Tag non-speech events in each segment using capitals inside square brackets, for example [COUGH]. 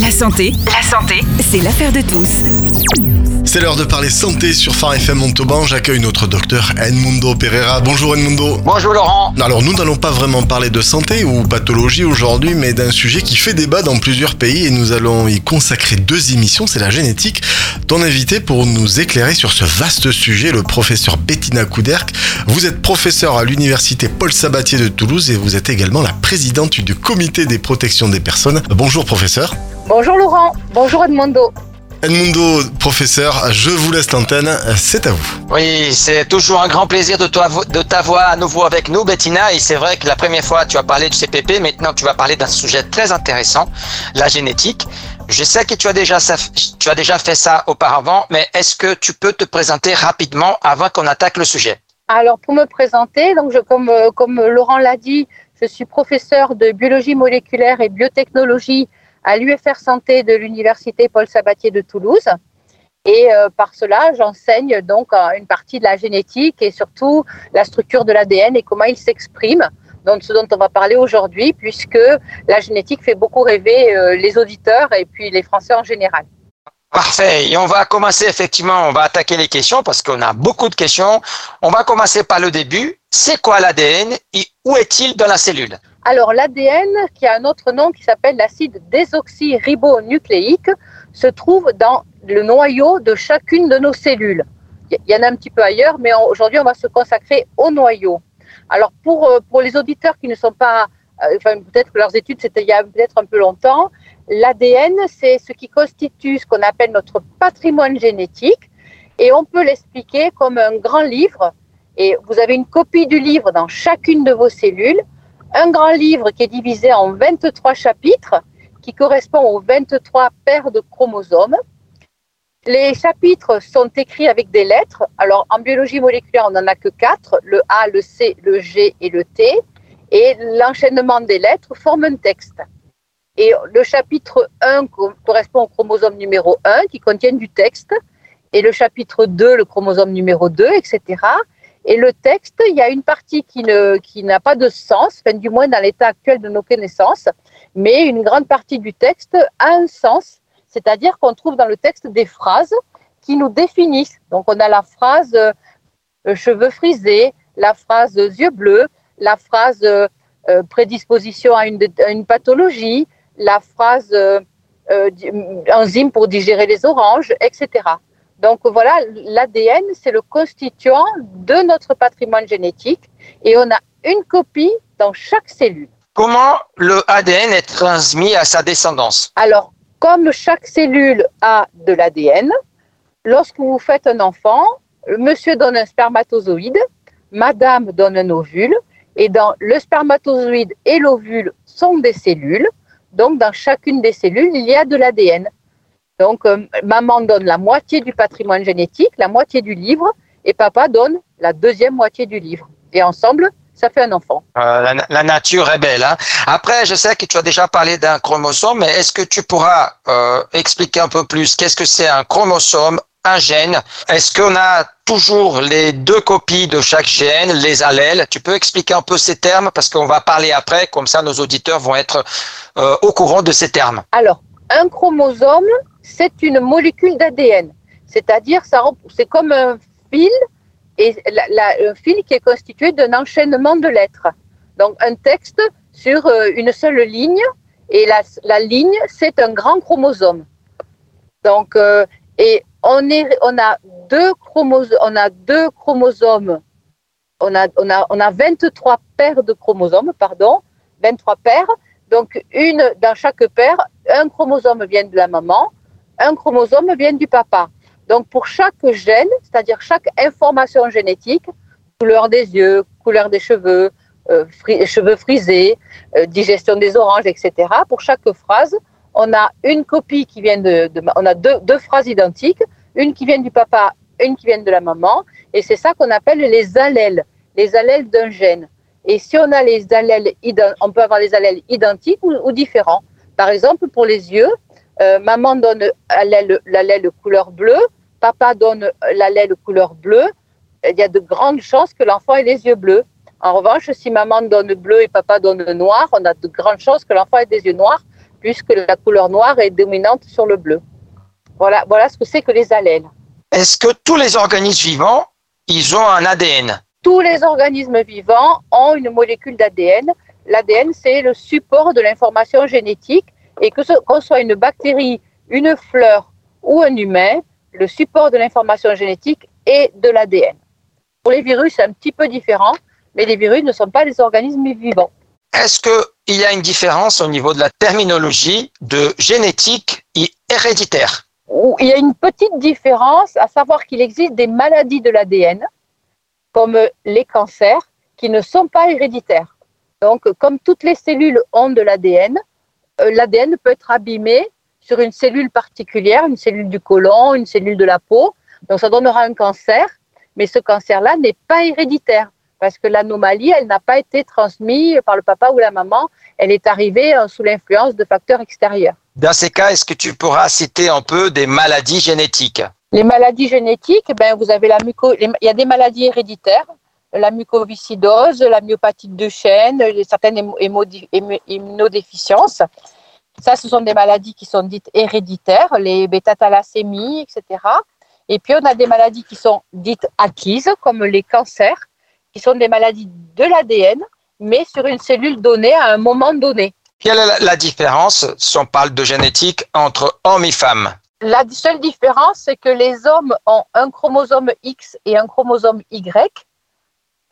La santé, la santé, c'est l'affaire de tous. C'est l'heure de parler santé sur Phare FM Montauban. J'accueille notre docteur Edmundo Pereira. Bonjour Edmundo. Bonjour Laurent. Alors nous n'allons pas vraiment parler de santé ou pathologie aujourd'hui, mais d'un sujet qui fait débat dans plusieurs pays et nous allons y consacrer deux émissions, c'est la génétique. Ton invité pour nous éclairer sur ce vaste sujet, le professeur Bettina Couderc. Vous êtes professeur à l'université Paul Sabatier de Toulouse et vous êtes également la présidente du comité des protections des personnes. Bonjour professeur. Bonjour Laurent, bonjour Edmundo. Edmundo, professeur, je vous laisse l'antenne, c'est à vous. Oui, c'est toujours un grand plaisir de, de t'avoir à nouveau avec nous, Bettina. Et c'est vrai que la première fois, tu as parlé du CPP, maintenant tu vas parler d'un sujet très intéressant, la génétique. Je sais que tu as déjà, tu as déjà fait ça auparavant, mais est-ce que tu peux te présenter rapidement avant qu'on attaque le sujet? Alors, pour me présenter, donc je, comme, euh, comme Laurent l'a dit, je suis professeur de biologie moléculaire et biotechnologie à l'UFR Santé de l'Université Paul Sabatier de Toulouse. Et euh, par cela, j'enseigne donc une partie de la génétique et surtout la structure de l'ADN et comment il s'exprime, ce dont on va parler aujourd'hui, puisque la génétique fait beaucoup rêver euh, les auditeurs et puis les Français en général. Parfait. Et on va commencer effectivement, on va attaquer les questions parce qu'on a beaucoup de questions. On va commencer par le début. C'est quoi l'ADN et où est-il dans la cellule? Alors l'ADN, qui a un autre nom qui s'appelle l'acide désoxyribonucléique, se trouve dans le noyau de chacune de nos cellules. Il y en a un petit peu ailleurs, mais aujourd'hui on va se consacrer au noyau. Alors pour, euh, pour les auditeurs qui ne sont pas, euh, enfin peut-être que leurs études c'était il y a peut-être un peu longtemps, l'ADN c'est ce qui constitue ce qu'on appelle notre patrimoine génétique et on peut l'expliquer comme un grand livre et vous avez une copie du livre dans chacune de vos cellules un grand livre qui est divisé en 23 chapitres qui correspond aux 23 paires de chromosomes. Les chapitres sont écrits avec des lettres. Alors, en biologie moléculaire, on n'en a que quatre, le A, le C, le G et le T. Et l'enchaînement des lettres forme un texte. Et le chapitre 1 correspond au chromosome numéro 1 qui contient du texte. Et le chapitre 2, le chromosome numéro 2, etc. Et le texte, il y a une partie qui ne qui n'a pas de sens, du moins dans l'état actuel de nos connaissances, mais une grande partie du texte a un sens, c'est-à-dire qu'on trouve dans le texte des phrases qui nous définissent. Donc on a la phrase euh, cheveux frisés, la phrase yeux bleus, la phrase euh, prédisposition à une, pathologie, la phrase euh, enzyme pour digérer les oranges, etc. Donc voilà, l'ADN, c'est le constituant de notre patrimoine génétique et on a une copie dans chaque cellule. Comment le ADN est transmis à sa descendance? Alors, comme chaque cellule a de l'ADN, lorsque vous faites un enfant, monsieur donne un spermatozoïde, madame donne un ovule, et dans le spermatozoïde et l'ovule sont des cellules. Donc, dans chacune des cellules, il y a de l'ADN. Donc, euh, maman donne la moitié du patrimoine génétique, la moitié du livre, et papa donne la deuxième moitié du livre. Et ensemble, ça fait un enfant. Euh, la, nature est belle. Hein. Après, je sais que tu as déjà parlé d'un chromosome, mais est-ce que tu pourras euh, expliquer un peu plus qu'est-ce que c'est un chromosome, un gène Est-ce qu'on a toujours les deux copies de chaque gène, les allèles? Tu peux expliquer un peu ces termes parce qu'on va parler après, comme ça nos auditeurs vont être au courant de ces termes. Alors, un chromosome, c'est une molécule d'ADN. C'est-à-dire, c'est comme un fil, et un fil qui est constitué d'un enchaînement de lettres. Donc, un texte sur euh, une seule ligne, et la, ligne, c'est un grand chromosome. Donc, euh, et on, a deux chromosomes, on a deux chromosomes, on a 23 paires de chromosomes, pardon, 23 paires. Donc, une dans chaque paire, un chromosome vient de la maman, un chromosome vient du papa. Donc pour chaque gène, c'est-à-dire chaque information génétique, couleur des yeux, couleur des cheveux, euh, cheveux frisés, euh, digestion des oranges, etc. Pour chaque phrase, on a une copie qui vient de, on a deux, phrases identiques, une qui vient du papa, une qui vient de la maman, et c'est ça qu'on appelle les allèles, les allèles d'un gène. Et si on a les allèles, on peut avoir les allèles identiques ou différents. Par exemple, pour les yeux, euh, maman donne l'allèle couleur bleue, papa donne l'allèle couleur bleue, il y a de grandes chances que l'enfant ait les yeux bleus. En revanche, si maman donne bleu et papa donne noir, on a de grandes chances que l'enfant ait des yeux noirs puisque la couleur noire est dominante sur le bleu. Voilà, voilà ce que c'est que les allèles. Est-ce que tous les organismes vivants, ils ont un ADN Tous les organismes vivants ont une molécule d'ADN. L'ADN, c'est le support de l'information génétique et que ce qu'on soit une bactérie, une fleur ou un humain, le support de l'information génétique est de l'ADN. Pour les virus, c'est un petit peu différent, mais les virus ne sont pas des organismes vivants. Est-ce qu'il y a une différence au niveau de la terminologie de génétique et héréditaire? Il y a une petite différence, à savoir qu'il existe des maladies de l'ADN, comme les cancers, qui ne sont pas héréditaires. Donc, comme toutes les cellules ont de l'ADN, euh, l'ADN peut être abîmé sur une cellule particulière, une cellule du côlon, une cellule de la peau. Donc, ça donnera un cancer, mais ce cancer-là n'est pas héréditaire parce que l'anomalie, elle n'a pas été transmise par le papa ou la maman, elle est arrivée euh, sous l'influence de facteurs extérieurs. Dans ces cas, est-ce que tu pourras citer un peu des maladies génétiques? Les maladies génétiques, ben, vous avez la muco... il y a des maladies héréditaires, la mucoviscidose, la myopathie de chêne, certaines immunodéficiences. Ça, ce sont des maladies qui sont dites héréditaires, les bêta-thalassémies, etc. Et puis, on a des maladies qui sont dites acquises, comme les cancers, qui sont des maladies de l'ADN, mais sur une cellule donnée à un moment donné. Quelle est la différence, si on parle de génétique, entre hommes et femmes? La seule différence, c'est que les hommes ont un chromosome X et un chromosome Y.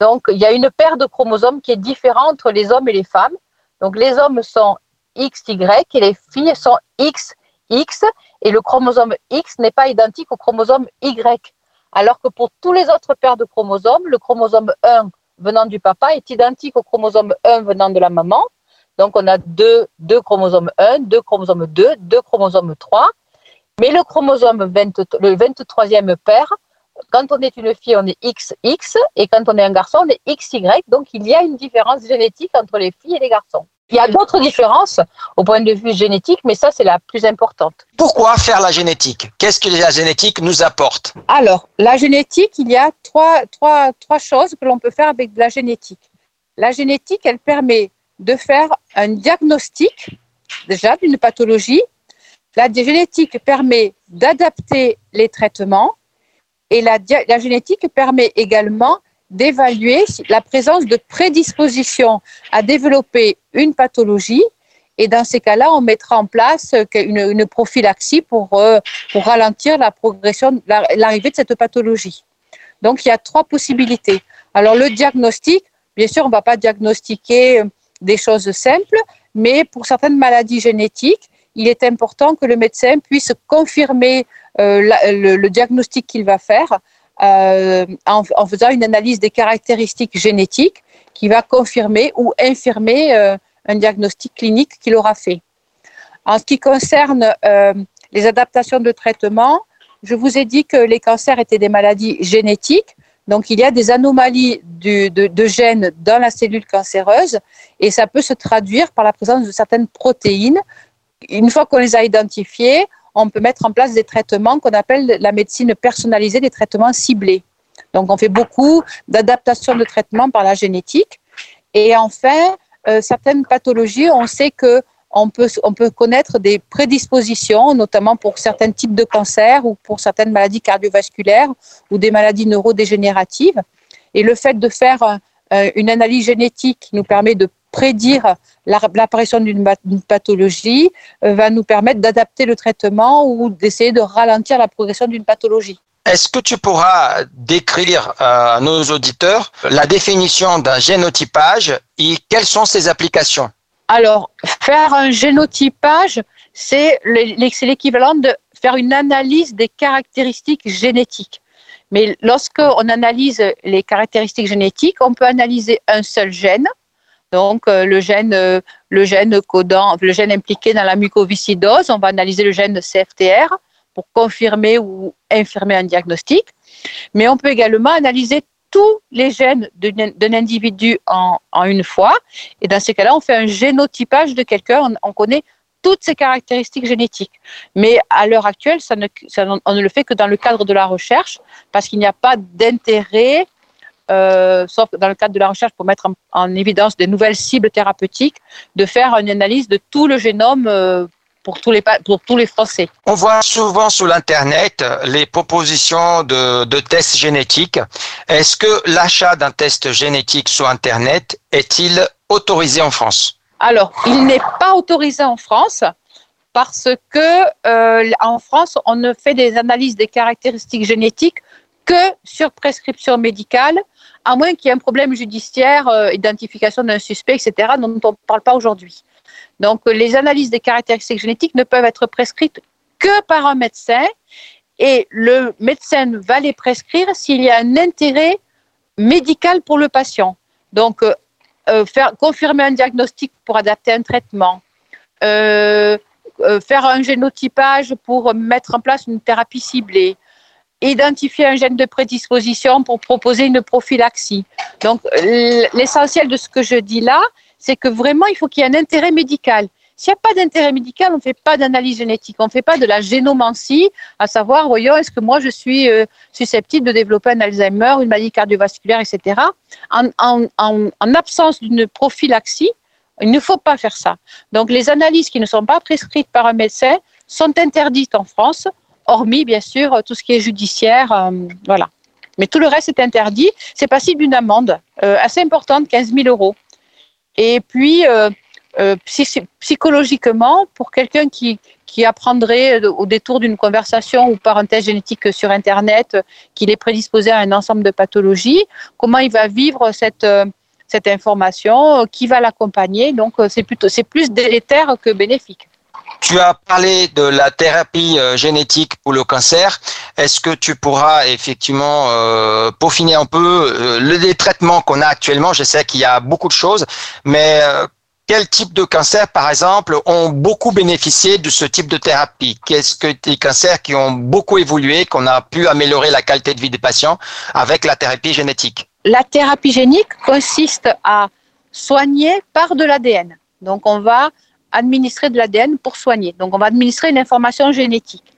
Donc, il y a une paire de chromosomes qui est différente entre les hommes et les femmes. Donc, les hommes sont XY et les filles sont XX et le chromosome X n'est pas identique au chromosome Y. Alors que pour tous les autres paires de chromosomes, le chromosome 1 venant du papa est identique au chromosome 1 venant de la maman. Donc on a deux, chromosomes 1, deux chromosomes 2, deux chromosomes 3. Mais le chromosome 20, le 23e paire, quand on est une fille, on est XX et quand on est un garçon, on est XY. Donc il y a une différence génétique entre les filles et les garçons. Il y a d'autres différences au point de vue génétique, mais ça, c'est la plus importante. Pourquoi faire la génétique? Qu'est-ce que la génétique nous apporte? Alors, la génétique, il y a trois, trois, trois choses que l'on peut faire avec de la génétique. La génétique, elle permet de faire un diagnostic, déjà, d'une pathologie. La génétique permet d'adapter les traitements et la, la génétique permet également d'évaluer la présence de prédisposition à développer une pathologie. Et dans ces cas-là, on mettra en place une, une prophylaxie pour, euh, pour ralentir la progression, l'arrivée de cette pathologie. Donc, il y a trois possibilités. Alors, le diagnostic, bien sûr, on ne va pas diagnostiquer euh, des choses simples, mais pour certaines maladies génétiques, il est important que le médecin puisse confirmer euh, le, diagnostic qu'il va faire euh, en, faisant une analyse des caractéristiques génétiques qui va confirmer ou infirmer euh, un diagnostic clinique qu'il aura fait. En ce qui concerne euh, les adaptations de traitement, je vous ai dit que les cancers étaient des maladies génétiques. Donc, il y a des anomalies de, de, gènes dans la cellule cancéreuse et ça peut se traduire par la présence de certaines protéines. Une fois qu'on les a identifiées, on peut mettre en place des traitements qu'on appelle la médecine personnalisée, des traitements ciblés. Donc, on fait beaucoup d'adaptation de traitements par la génétique. Et enfin, euh, certaines pathologies, on sait que on peut, on peut connaître des prédispositions, notamment pour certains types de cancers ou pour certaines maladies cardiovasculaires ou des maladies neurodégénératives. Et le fait de faire euh, une analyse génétique qui nous permet de prédire l'apparition d'une pathologie euh, va nous permettre d'adapter le traitement ou d'essayer de ralentir la progression d'une pathologie. Est-ce que tu pourras décrire euh, à nos auditeurs la définition d'un génotypage et quelles sont ses applications? Alors, faire un génotypage, c'est l'équivalent de faire une analyse des caractéristiques génétiques. Mais lorsqu'on analyse les caractéristiques génétiques, on peut analyser un seul gène, donc, euh, le gène, euh, le gène codant, le gène impliqué dans la mucoviscidose, on va analyser le gène CFTR pour confirmer ou infirmer un diagnostic. Mais on peut également analyser tous les gènes d'un individu en, une fois. Et dans ces cas-là, on fait un génotypage de quelqu'un. On, connaît toutes ses caractéristiques génétiques. Mais à l'heure actuelle, ça on ne le fait que dans le cadre de la recherche parce qu'il n'y a pas d'intérêt euh, sauf dans le cadre de la recherche pour mettre en, évidence des nouvelles cibles thérapeutiques, de faire une analyse de tout le génome euh, pour tous les, pour tous les Français. On voit souvent sur l'Internet les propositions de, de tests génétiques. Est-ce que l'achat d'un test génétique sur Internet est-il autorisé en France? Alors, il n'est pas autorisé en France parce que euh, en France, on ne fait des analyses des caractéristiques génétiques que sur prescription médicale, à moins qu'il y ait un problème judiciaire, euh, identification d'un suspect, etc., dont on ne parle pas aujourd'hui. Donc, les analyses des caractéristiques génétiques ne peuvent être prescrites que par un médecin et le médecin va les prescrire s'il y a un intérêt médical pour le patient. Donc, euh, euh, confirmer un diagnostic pour adapter un traitement, euh, faire un génotypage pour mettre en place une thérapie ciblée, identifier un gène de prédisposition pour proposer une prophylaxie. Donc, l'essentiel de ce que je dis là, c'est que vraiment, il faut qu'il y ait un intérêt médical. S'il n'y a pas d'intérêt médical, on ne fait pas d'analyse génétique, on ne fait pas de la génomancie, à savoir, voyons, est-ce que moi je suis euh, susceptible de développer un Alzheimer, une maladie cardiovasculaire, etc. En, en absence d'une prophylaxie, il ne faut pas faire ça. Donc les analyses qui ne sont pas prescrites par un médecin sont interdites en France, hormis bien sûr tout ce qui est judiciaire, euh, voilà. Mais tout le reste est interdit. C'est passible d'une amende euh, assez importante, 15 000 euros. Et puis, euh, psychologiquement, pour quelqu'un qui, apprendrait au détour d'une conversation ou par un test génétique sur Internet qu'il est prédisposé à un ensemble de pathologies, comment il va vivre cette, information, qui va l'accompagner. Donc, c'est plus délétère que bénéfique. Tu as parlé de la thérapie euh, génétique pour le cancer. Est-ce que tu pourras effectivement euh, peaufiner un peu euh, les traitements qu'on a actuellement? Je sais qu'il y a beaucoup de choses, mais quel type de cancer, par exemple, ont beaucoup bénéficié de ce type de thérapie? Qu'est-ce que des cancers qui ont beaucoup évolué, qu'on a pu améliorer la qualité de vie des patients avec la thérapie génétique? La thérapie génique consiste à soigner par de l'ADN. Donc on va administrer de l'ADN pour soigner. Donc, on va administrer une information génétique.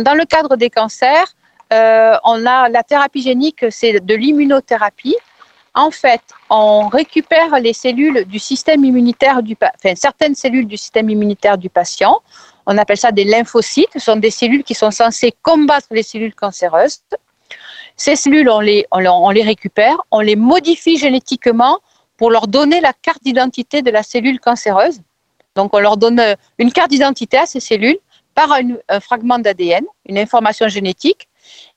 Dans le cadre des cancers, euh, on a la thérapie génique, c'est de l'immunothérapie. En fait, on récupère les cellules du système immunitaire du, certaines cellules du système immunitaire du patient. On appelle ça des lymphocytes. Ce sont des cellules qui sont censées combattre les cellules cancéreuses. Ces cellules, on les, on les récupère, on les modifie génétiquement pour leur donner la carte d'identité de la cellule cancéreuse. Donc, on leur donne euh, une carte d'identité à ces cellules par un, fragment d'ADN, une information génétique.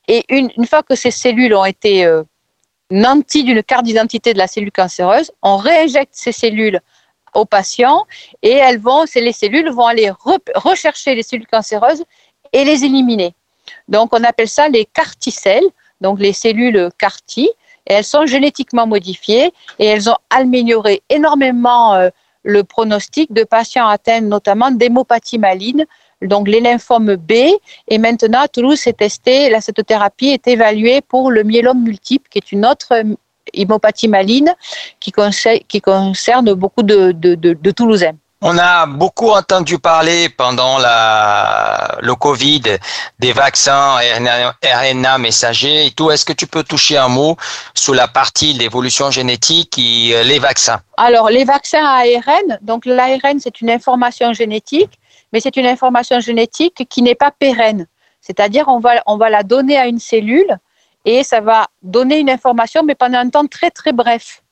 Et une, fois que ces cellules ont été euh, nanties d'une carte d'identité de la cellule cancéreuse, on réinjecte ces cellules aux patients et elles vont, les cellules vont aller rechercher les cellules cancéreuses et les éliminer. Donc, on appelle ça les carticelles, donc les cellules CAR-T, et elles sont génétiquement modifiées et elles ont amélioré énormément euh, le pronostic de patients atteints notamment d'hémopathie maligne, donc les lymphomes B. Et maintenant, Toulouse, c'est testé, la, cette thérapie est évaluée pour le myélome multiple, qui est une autre euh, hémopathie maligne qui, concerne beaucoup de Toulousains. On a beaucoup entendu parler pendant la, le Covid des vaccins RNA, RNA messagers et tout. Est-ce que tu peux toucher un mot sur la partie l'évolution génétique et euh, les vaccins? Alors, les vaccins ARN, donc l'ARN, c'est une information génétique, mais c'est une information génétique qui n'est pas pérenne. C'est-à-dire, on va, on va la donner à une cellule et ça va donner une information, mais pendant un temps très, très bref.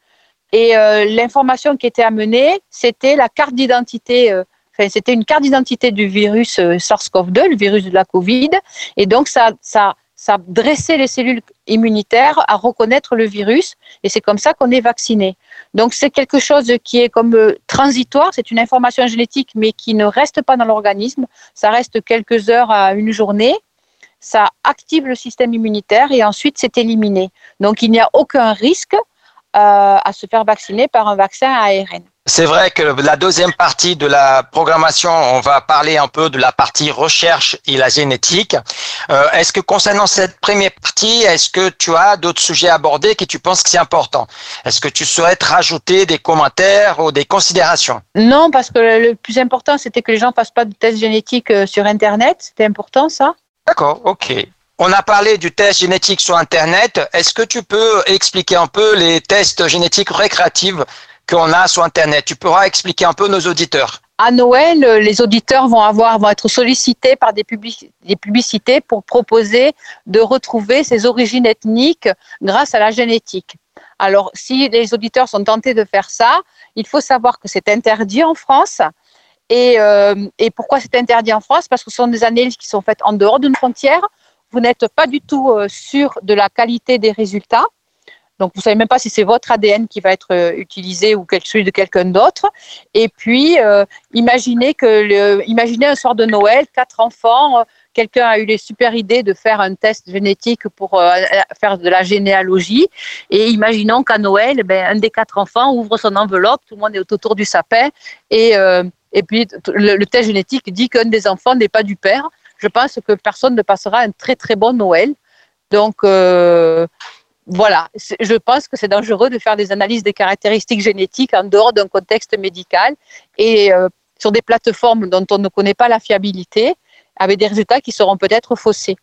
Et euh, l'information qui était amenée, c'était la carte d'identité. Euh, enfin, c'était une carte d'identité du virus euh, SARS-CoV-2, le virus de la Covid. Et donc, ça, ça, ça dressait les cellules immunitaires à reconnaître le virus. Et c'est comme ça qu'on est vacciné. Donc, c'est quelque chose qui est comme transitoire. C'est une information génétique, mais qui ne reste pas dans l'organisme. Ça reste quelques heures à une journée ça active le système immunitaire et ensuite c'est éliminé. Donc il n'y a aucun risque à se faire vacciner par un vaccin ARN. C'est vrai que la deuxième partie de la programmation, on va parler un peu de la partie recherche et la génétique. Euh, est-ce que concernant cette première partie, est-ce que tu as d'autres sujets abordés que tu penses que c'est important? Est-ce que tu souhaites rajouter des commentaires ou des considérations? Non, parce que le plus important, c'était que les gens fassent pas de tests génétiques euh, sur Internet. C'était important, ça D'accord, ok. On a parlé du test génétique sur Internet. Est-ce que tu peux expliquer un peu les tests génétiques récréatifs qu'on a sur Internet? Tu pourras expliquer un peu nos auditeurs à Noël, les auditeurs vont avoir vont être sollicités par des, des, publicités pour proposer de retrouver ses origines ethniques grâce à la génétique. Alors, si les auditeurs sont tentés de faire ça, il faut savoir que c'est interdit en France. Et, euh, et pourquoi c'est interdit en France? Parce que ce sont des analyses qui sont faites en dehors d'une frontière. Vous n'êtes pas du tout euh, sûr de la qualité des résultats. Donc, vous savez même pas si c'est votre ADN qui va être euh, utilisé ou celui de quelqu'un d'autre. Et puis, euh, imaginez que, le, imaginez un soir de Noël, quatre enfants, quelqu'un a eu les super idées de faire un test génétique pour faire de la généalogie. Et imaginons qu'à Noël, ben, un des quatre enfants ouvre son enveloppe, tout le monde est autour du sapin, et, et puis le, le, test génétique dit qu'un des enfants n'est pas du père. Je pense que personne ne passera un très très bon Noël. Donc, voilà, je pense que c'est dangereux de faire des analyses des caractéristiques génétiques en dehors d'un contexte médical et euh, sur des plateformes dont on ne connaît pas la fiabilité, avec des résultats qui seront peut-être faussés.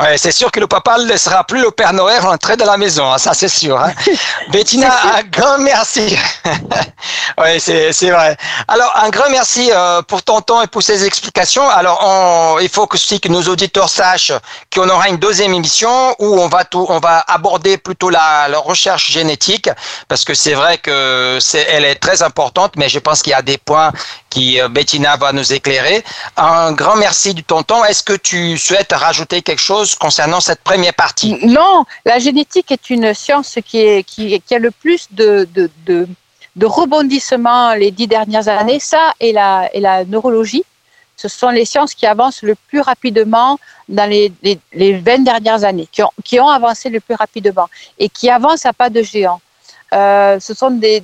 Ouais, c'est sûr que le papa ne laissera plus le Père Noël rentrer dans la maison, hein, ça c'est sûr. Hein. [LAUGHS] Bettina, un grand merci. [LAUGHS] oui, c'est vrai. Alors, un grand merci euh, pour ton temps et pour ces explications. Alors, on, il faut que, aussi que nos auditeurs sachent qu'on aura une deuxième émission où on va, tout, on va aborder plutôt la, la recherche génétique, parce que c'est vrai que c'est, elle est très importante, mais je pense qu'il y a des points qui euh, Bettina va nous éclairer. Un grand merci du ton temps. Est-ce que tu souhaites rajouter quelque chose concernant cette première partie? Non, la génétique est une science qui, a le plus de, rebondissements les dix dernières années. Ça et la, neurologie. Ce sont les sciences qui avancent le plus rapidement dans les, les, les 20 dernières années, qui ont, avancé le plus rapidement et qui avancent à pas de géant. Euh, ce sont des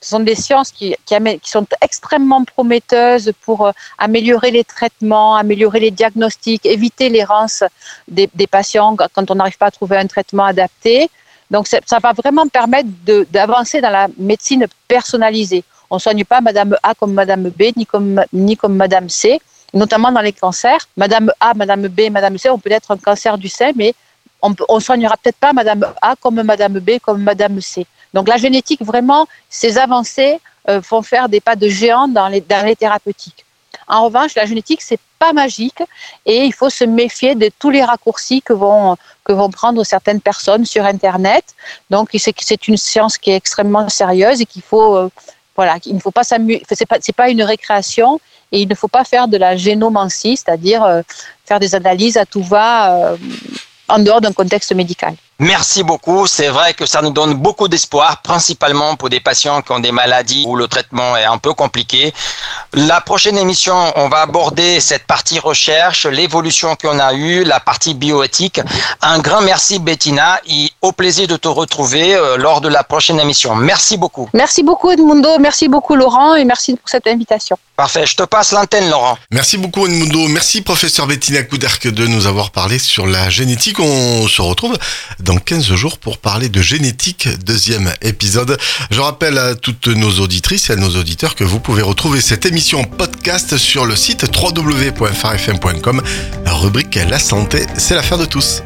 ce sont des sciences qui, sont extrêmement prometteuses pour euh, améliorer les traitements, améliorer les diagnostics, éviter l'errance des, patients quand on n'arrive pas à trouver un traitement adapté. Donc, ça va vraiment permettre d'avancer dans la médecine personnalisée. On ne soigne pas Madame A comme Madame B, ni comme, ni Madame C, notamment dans les cancers. Madame A, Madame B, Madame C, on peut être un cancer du sein, mais on ne soignera peut-être pas Madame A comme Madame B, comme Madame C. Donc la génétique, vraiment, ces avancées euh, font faire des pas de géant dans les, dans les thérapeutiques. En revanche, la génétique, c'est pas magique et il faut se méfier de tous les raccourcis que vont, que vont prendre certaines personnes sur Internet. Donc, c'est une science qui est extrêmement sérieuse et qu'il faut, euh, voilà, il ne faut pas s'amuser. C'est pas, pas une récréation et il ne faut pas faire de la génomancie, c'est-à-dire euh, faire des analyses à tout va en dehors d'un contexte médical. Merci beaucoup. C'est vrai que ça nous donne beaucoup d'espoir, principalement pour des patients qui ont des maladies où le traitement est un peu compliqué. La prochaine émission, on va aborder cette partie recherche, l'évolution qu'on a eue, la partie bioéthique. Un grand merci Bettina et au plaisir de te retrouver euh, lors de la prochaine émission. Merci beaucoup. Merci beaucoup Edmundo, merci beaucoup Laurent et merci pour cette invitation. Parfait, je te passe l'antenne Laurent. Merci beaucoup Edmundo, merci professeur Bettina Couderc de nous avoir parlé sur la génétique. On se retrouve dans 15 jours pour parler de génétique, deuxième épisode. Je rappelle à toutes nos auditrices et à nos auditeurs que vous pouvez retrouver cette émission podcast sur le site www.farfm.com. rubrique La santé, c'est l'affaire de tous.